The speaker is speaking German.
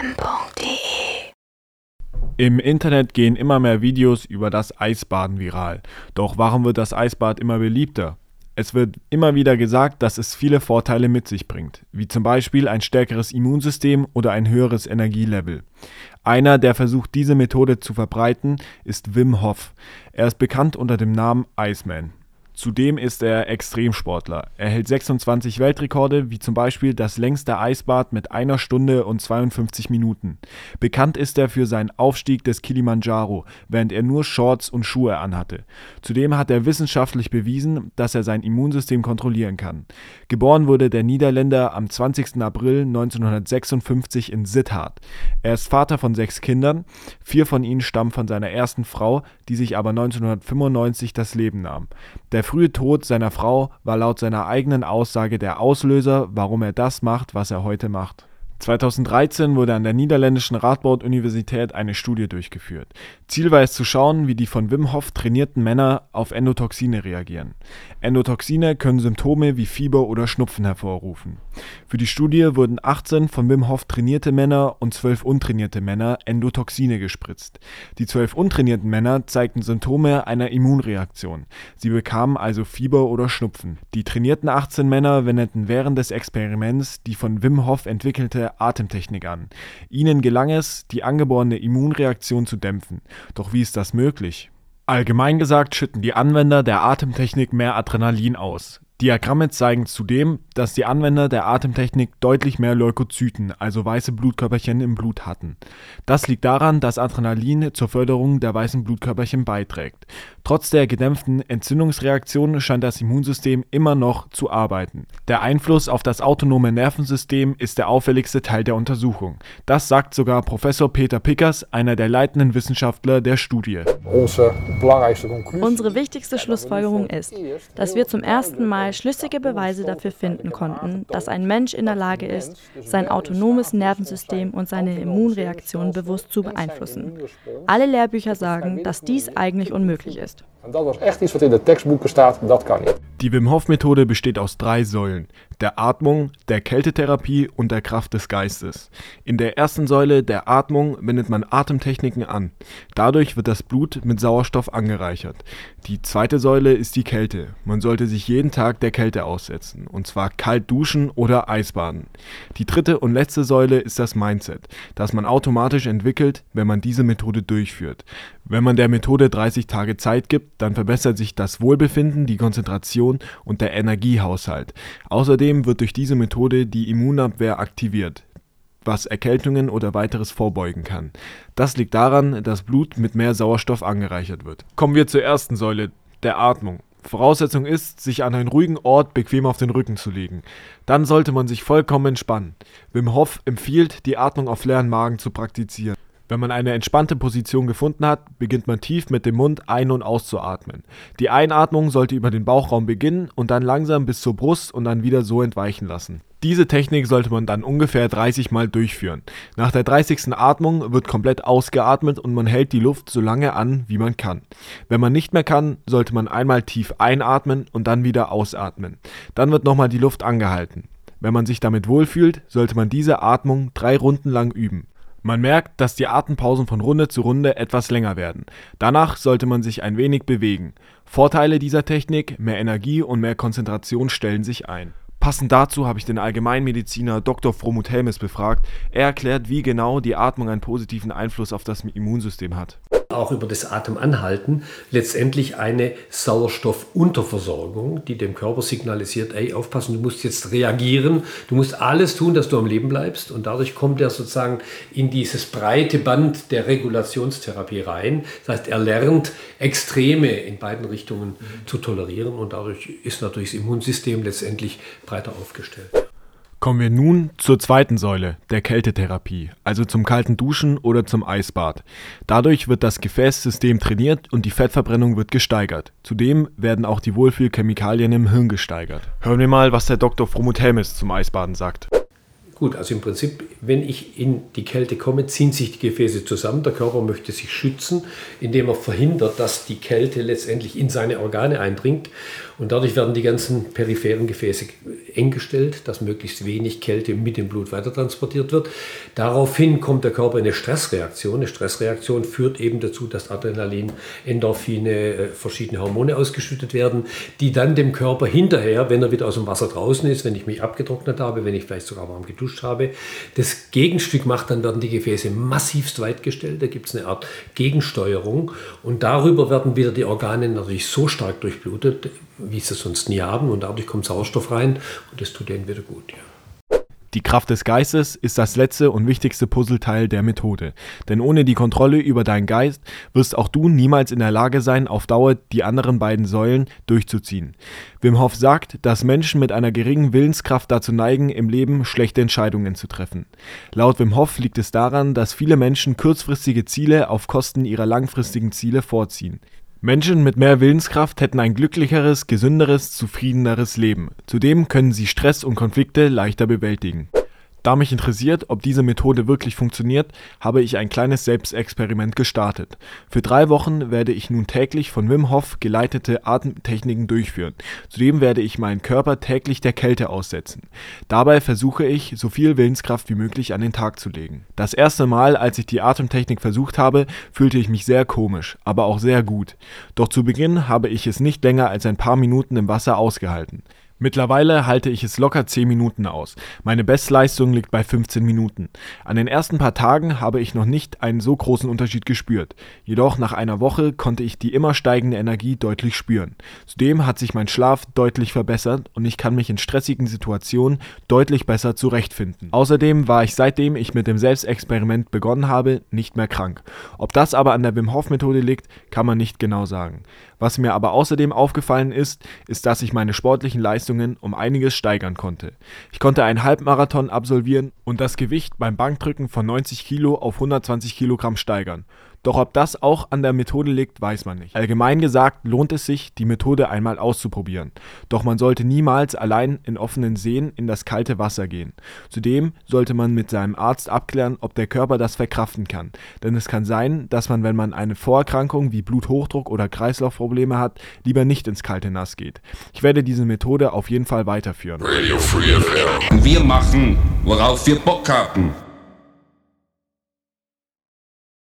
m.de Im Internet gehen immer mehr Videos über das Eisbaden viral. Doch warum wird das Eisbad immer beliebter? Es wird immer wieder gesagt, dass es viele Vorteile mit sich bringt, wie zum Beispiel ein stärkeres Immunsystem oder ein höheres Energielevel. Einer, der versucht, diese Methode zu verbreiten, ist Wim Hof. Er ist bekannt unter dem Namen Iceman. Zudem ist er Extremsportler. Er hält 26 Weltrekorde, wie zum Beispiel das längste Eisbad mit einer Stunde und 52 Minuten. Bekannt ist er für seinen Aufstieg des Kilimanjaro, während er nur Shorts und Schuhe anhatte. Zudem hat er wissenschaftlich bewiesen, dass er sein Immunsystem kontrollieren kann. Geboren wurde der Niederländer am 20. April 1956 in Sittard. Er ist Vater von sechs Kindern. Vier von ihnen stammen von seiner ersten Frau, die sich aber 1995 das Leben nahm. Der frühe Tod seiner Frau war laut seiner eigenen Aussage der Auslöser, warum er das macht, was er heute macht. 2013 wurde an der niederländischen Radboud-Universität eine Studie durchgeführt. Ziel war es zu schauen, wie die von Wim Hof trainierten Männer auf Endotoxine reagieren. Endotoxine können Symptome wie Fieber oder Schnupfen hervorrufen. Für die Studie wurden 18 von Wim Hof trainierte Männer und 12 untrainierte Männer Endotoxine gespritzt. Die 12 untrainierten Männer zeigten Symptome einer Immunreaktion. Sie bekamen also Fieber oder Schnupfen. Die trainierten 18 Männer wendeten während des Experiments die von Wim Hof entwickelte Atemtechnik an. Ihnen gelang es, die angeborene Immunreaktion zu dämpfen. Doch wie ist das möglich? Allgemein gesagt schütten die Anwender der Atemtechnik mehr Adrenalin aus. Diagramme zeigen zudem, dass die Anwender der Atemtechnik deutlich mehr Leukozyten, also weiße Blutkörperchen im Blut hatten. Das liegt daran, dass Adrenalin zur Förderung der weißen Blutkörperchen beiträgt. Trotz der gedämpften Entzündungsreaktion scheint das Immunsystem immer noch zu arbeiten. Der Einfluss auf das autonome Nervensystem ist der auffälligste Teil der Untersuchung. Das sagt sogar Professor Peter Pickers, einer der leitenden Wissenschaftler der Studie. Unsere wichtigste Schlussfolgerung ist, dass wir zum ersten Mal schlüssige Beweise dafür finden konnten, dass ein Mensch in der Lage ist, sein autonomes Nervensystem und seine Immunreaktion bewusst zu beeinflussen. Alle Lehrbücher sagen, dass dies eigentlich unmöglich ist. Die Wim Hof Methode besteht aus drei Säulen: der Atmung, der Kältetherapie und der Kraft des Geistes. In der ersten Säule, der Atmung, wendet man Atemtechniken an. Dadurch wird das Blut mit Sauerstoff angereichert. Die zweite Säule ist die Kälte. Man sollte sich jeden Tag der Kälte aussetzen, und zwar kalt duschen oder Eisbaden. Die dritte und letzte Säule ist das Mindset, das man automatisch entwickelt, wenn man diese Methode durchführt. Wenn man der Methode 30 Tage Zeit gibt, dann verbessert sich das Wohlbefinden, die Konzentration und der Energiehaushalt. Außerdem wird durch diese Methode die Immunabwehr aktiviert was Erkältungen oder weiteres vorbeugen kann. Das liegt daran, dass Blut mit mehr Sauerstoff angereichert wird. Kommen wir zur ersten Säule, der Atmung. Voraussetzung ist, sich an einen ruhigen Ort bequem auf den Rücken zu legen. Dann sollte man sich vollkommen entspannen. Wim Hof empfiehlt, die Atmung auf leeren Magen zu praktizieren. Wenn man eine entspannte Position gefunden hat, beginnt man tief mit dem Mund ein- und auszuatmen. Die Einatmung sollte über den Bauchraum beginnen und dann langsam bis zur Brust und dann wieder so entweichen lassen. Diese Technik sollte man dann ungefähr 30 Mal durchführen. Nach der 30. Atmung wird komplett ausgeatmet und man hält die Luft so lange an, wie man kann. Wenn man nicht mehr kann, sollte man einmal tief einatmen und dann wieder ausatmen. Dann wird nochmal die Luft angehalten. Wenn man sich damit wohlfühlt, sollte man diese Atmung drei Runden lang üben. Man merkt, dass die Atempausen von Runde zu Runde etwas länger werden. Danach sollte man sich ein wenig bewegen. Vorteile dieser Technik, mehr Energie und mehr Konzentration stellen sich ein. Passend dazu habe ich den Allgemeinmediziner Dr. Fromut Helmes befragt. Er erklärt, wie genau die Atmung einen positiven Einfluss auf das Immunsystem hat auch über das Atemanhalten letztendlich eine Sauerstoffunterversorgung, die dem Körper signalisiert, ey, aufpassen, du musst jetzt reagieren, du musst alles tun, dass du am Leben bleibst und dadurch kommt er sozusagen in dieses breite Band der Regulationstherapie rein. Das heißt, er lernt Extreme in beiden Richtungen zu tolerieren und dadurch ist natürlich das Immunsystem letztendlich breiter aufgestellt. Kommen wir nun zur zweiten Säule, der Kältetherapie, also zum kalten Duschen oder zum Eisbad. Dadurch wird das Gefäßsystem trainiert und die Fettverbrennung wird gesteigert. Zudem werden auch die Wohlfühlchemikalien im Hirn gesteigert. Hören wir mal, was der Dr. Fromut Helmes zum Eisbaden sagt. Gut, also im Prinzip, wenn ich in die Kälte komme, ziehen sich die Gefäße zusammen. Der Körper möchte sich schützen, indem er verhindert, dass die Kälte letztendlich in seine Organe eindringt. Und dadurch werden die ganzen peripheren Gefäße eng gestellt, dass möglichst wenig Kälte mit dem Blut weitertransportiert wird. Daraufhin kommt der Körper in eine Stressreaktion. Eine Stressreaktion führt eben dazu, dass Adrenalin, Endorphine, äh, verschiedene Hormone ausgeschüttet werden, die dann dem Körper hinterher, wenn er wieder aus dem Wasser draußen ist, wenn ich mich abgetrocknet habe, wenn ich vielleicht sogar warm geduscht habe, das Gegenstück macht, dann werden die Gefäße massivst weit gestellt. Da gibt es eine Art Gegensteuerung und darüber werden wieder die Organe natürlich so stark durchblutet, wie sie sonst nie haben. Und dadurch kommt Sauerstoff rein und das tut denen wieder gut. Ja. Die Kraft des Geistes ist das letzte und wichtigste Puzzleteil der Methode. Denn ohne die Kontrolle über deinen Geist wirst auch du niemals in der Lage sein, auf Dauer die anderen beiden Säulen durchzuziehen. Wim Hof sagt, dass Menschen mit einer geringen Willenskraft dazu neigen, im Leben schlechte Entscheidungen zu treffen. Laut Wim Hof liegt es daran, dass viele Menschen kurzfristige Ziele auf Kosten ihrer langfristigen Ziele vorziehen. Menschen mit mehr Willenskraft hätten ein glücklicheres, gesünderes, zufriedeneres Leben. Zudem können sie Stress und Konflikte leichter bewältigen da mich interessiert, ob diese Methode wirklich funktioniert, habe ich ein kleines Selbstexperiment gestartet. Für drei Wochen werde ich nun täglich von Wim Hof geleitete Atemtechniken durchführen. Zudem werde ich meinen Körper täglich der Kälte aussetzen. Dabei versuche ich, so viel Willenskraft wie möglich an den Tag zu legen. Das erste Mal, als ich die Atemtechnik versucht habe, fühlte ich mich sehr komisch, aber auch sehr gut. Doch zu Beginn habe ich es nicht länger als ein paar Minuten im Wasser ausgehalten. Mittlerweile halte ich es locker 10 Minuten aus. Meine Bestleistung liegt bei 15 Minuten. An den ersten paar Tagen habe ich noch nicht einen so großen Unterschied gespürt. Jedoch nach einer Woche konnte ich die immer steigende Energie deutlich spüren. Zudem hat sich mein Schlaf deutlich verbessert und ich kann mich in stressigen Situationen deutlich besser zurechtfinden. Außerdem war ich seitdem ich mit dem Selbstexperiment begonnen habe, nicht mehr krank. Ob das aber an der Wim Hof Methode liegt, kann man nicht genau sagen. Was mir aber außerdem aufgefallen ist, ist, dass ich meine sportlichen Leistungen um einiges steigern konnte. Ich konnte einen Halbmarathon absolvieren und das Gewicht beim Bankdrücken von 90 Kilo auf 120 Kilogramm steigern. Doch ob das auch an der Methode liegt, weiß man nicht. Allgemein gesagt lohnt es sich, die Methode einmal auszuprobieren. Doch man sollte niemals allein in offenen Seen in das kalte Wasser gehen. Zudem sollte man mit seinem Arzt abklären, ob der Körper das verkraften kann. Denn es kann sein, dass man, wenn man eine Vorerkrankung wie Bluthochdruck oder Kreislaufprobleme hat, lieber nicht ins kalte Nass geht. Ich werde diese Methode auf jeden Fall weiterführen. Radio Free FM. Wir machen, worauf wir Bock haben.